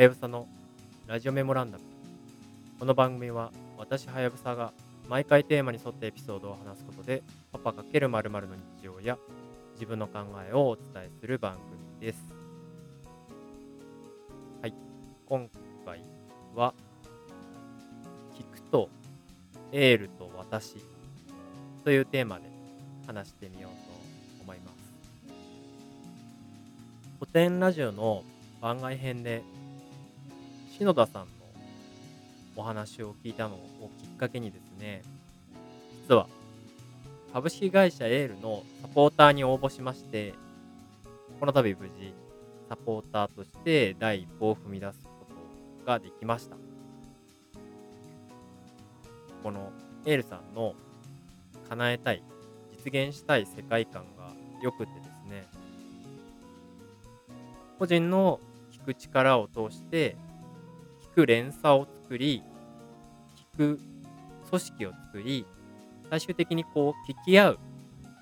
はやぶさのラジオメモランダム。この番組は私はやぶさが毎回テーマに沿ったエピソードを話すことでパパ×〇〇の日常や自分の考えをお伝えする番組です。はい、今回は聞くとエールと私というテーマで話してみようと思います。古典ラジオの番外編で篠田さんのお話を聞いたのをきっかけにですね実は株式会社エールのサポーターに応募しましてこの度無事サポーターとして第一歩を踏み出すことができました。このエールさんの叶えたい実現したい世界観が良くてですね個人の聞く力を通してく連鎖を作り聞く組織を作り最終的にこう聞き合う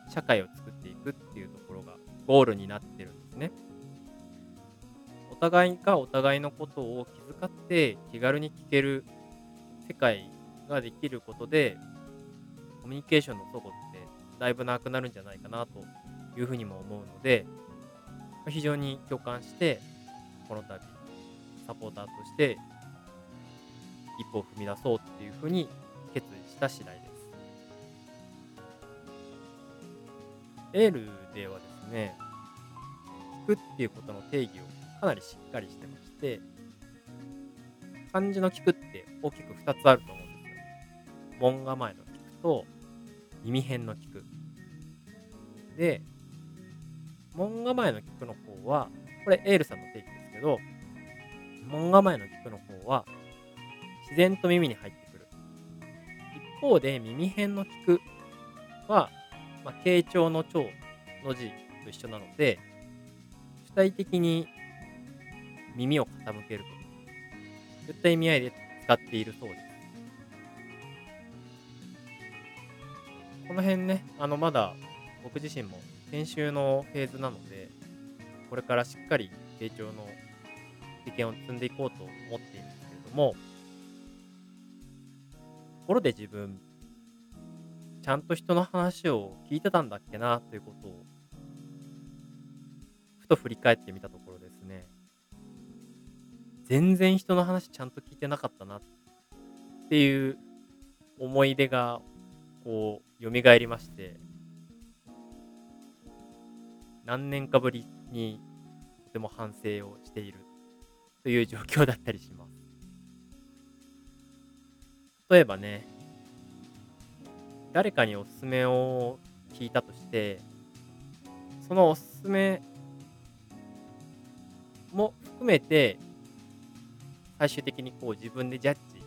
社会を作っていくっていうところがゴールになってるんですね。お互いがお互いのことを気遣って気軽に聞ける世界ができることでコミュニケーションの齟齬ってだいぶなくなるんじゃないかなというふうにも思うので非常に共感してこの度サポーターとして一歩を踏み出そうっていうふうに決意した次第です。エールではですね聞くっていうことの定義をかなりしっかりしてまして漢字の聞くって大きく2つあると思うんですよ。門構えの聞くと耳辺の聞く。で門構えの聞くの方はこれエールさんの定義ですけど門構えの聞くの方は自然と耳に入ってくる。一方で耳辺の聞くは、まあ、傾聴の聴の字と一緒なので主体的に耳を傾けると。いった意味合いで使っているそうです。この辺ねあのまだ僕自身も研修のフェーズなのでこれからしっかり成長の経験を積んでいこうと思っているんですけれどもころで自分ちゃんと人の話を聞いてたんだっけなということをふと振り返ってみたところですね全然人の話ちゃんと聞いてなかったなっていう思い出がこう蘇りまして何年かぶりにとても反省をしているという状況だったりします。例えばね、誰かにおすすめを聞いたとして、そのおすすめも含めて、最終的にこう自分でジャッジ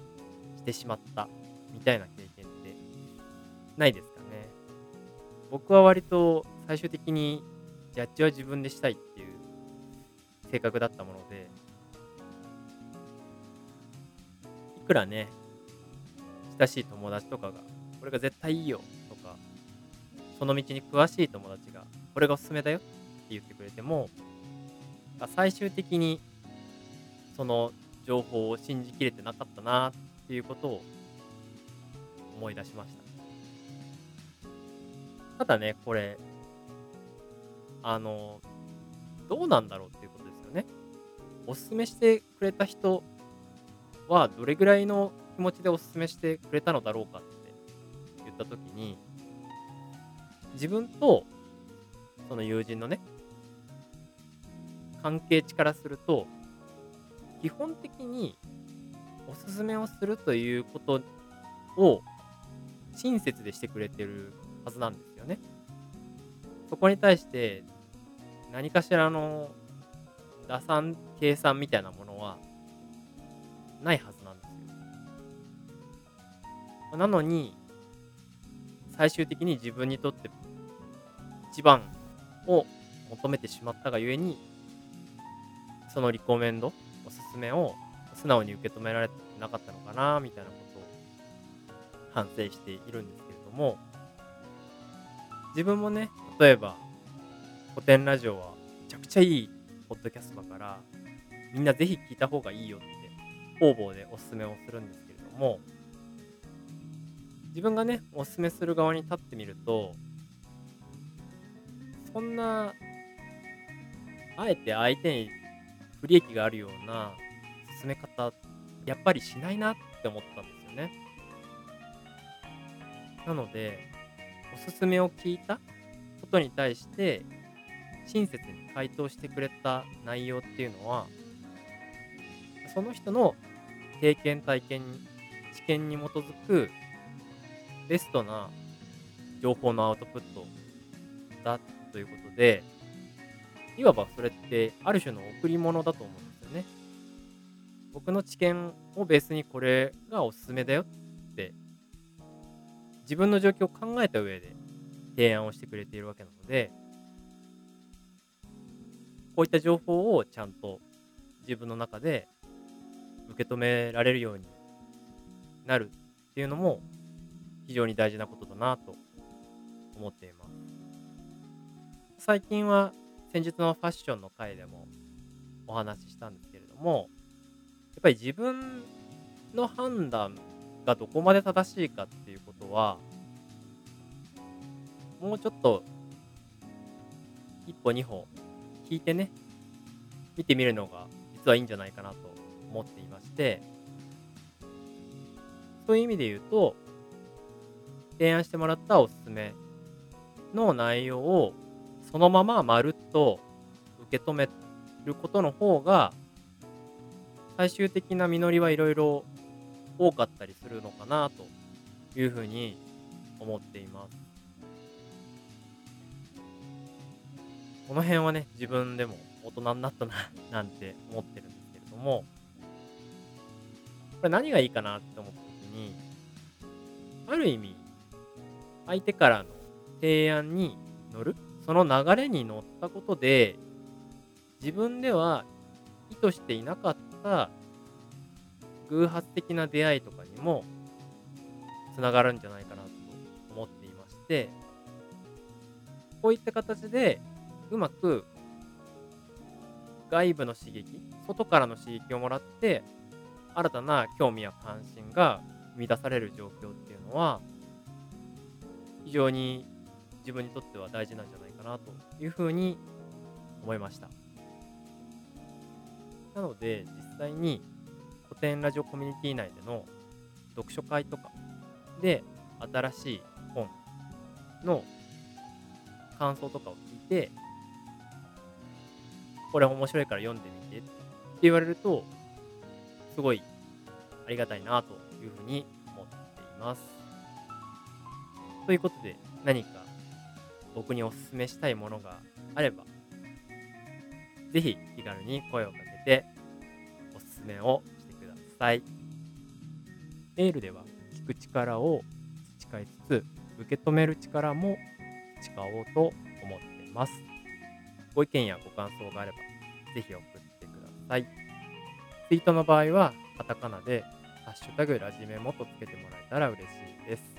してしまったみたいな経験ってないですかね。僕は割と最終的にジャッジは自分でしたいっていう性格だったもので、いくらね、親しい友達とかが、これが絶対いいよとか、その道に詳しい友達が、これがおすすめだよって言ってくれても、最終的にその情報を信じきれてなかったなっていうことを思い出しました。ただね、これ、あの、どうなんだろうっていうことですよね。おすすめしてくれた人はどれぐらいの気持ちでおすすめしてくれたのだろうかって言った時に自分とその友人のね関係値からすると基本的におすすめをするということを親切でしてくれてるはずなんですよね。そこに対して何かしらの打算計算みたいなものはないはずな。のに最終的に自分にとって一番を求めてしまったがゆえにそのリコメンドおすすめを素直に受け止められてなかったのかなみたいなことを反省しているんですけれども自分もね例えば古典ラジオはめちゃくちゃいいポッドキャストだからみんなぜひ聞いた方がいいよって方々でおすすめをするんですけれども自分がねおすすめする側に立ってみるとそんなあえて相手に不利益があるような進め方やっぱりしないなって思ったんですよね。なのでおすすめを聞いたことに対して親切に回答してくれた内容っていうのはその人の経験体験知見に基づくベストな情報のアウトプットだということでいわばそれってある種の贈り物だと思うんですよね。僕の知見をベースにこれがおすすめだよって自分の状況を考えた上で提案をしてくれているわけなのでこういった情報をちゃんと自分の中で受け止められるようになるっていうのも非常に大事なことだなと思っています。最近は先日のファッションの回でもお話ししたんですけれどもやっぱり自分の判断がどこまで正しいかっていうことはもうちょっと一歩二歩聞いてね見てみるのが実はいいんじゃないかなと思っていましてそういう意味で言うと提案してもらったおすすめの内容をそのまままるっと受け止めることの方が最終的な実りはいろいろ多かったりするのかなというふうに思っています。この辺はね、自分でも大人になったな なんて思ってるんですけれども、これ何がいいかなって思った時に、ある意味、相手からの提案に乗る、その流れに乗ったことで、自分では意図していなかった偶発的な出会いとかにもつながるんじゃないかなと思っていまして、こういった形でうまく外部の刺激、外からの刺激をもらって、新たな興味や関心が生み出される状況っていうのは、非常に自分にとっては大事なんじゃないかなというふうに思いました。なので、実際に古典ラジオコミュニティ内での読書会とかで新しい本の感想とかを聞いて、これ面白いから読んでみてって言われると、すごいありがたいなというふうに思っています。ということで、何か僕にお勧めしたいものがあれば、ぜひ気軽に声をかけておすすめをしてください。メールでは聞く力を培いつつ、受け止める力も培おうと思っています。ご意見やご感想があれば、ぜひ送ってください。ツイートの場合は、カタカナで、ハッシュタグラジメモとつけてもらえたら嬉しいです。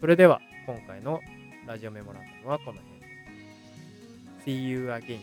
それでは、今回のラジオメモランダムはこの辺で。See you again.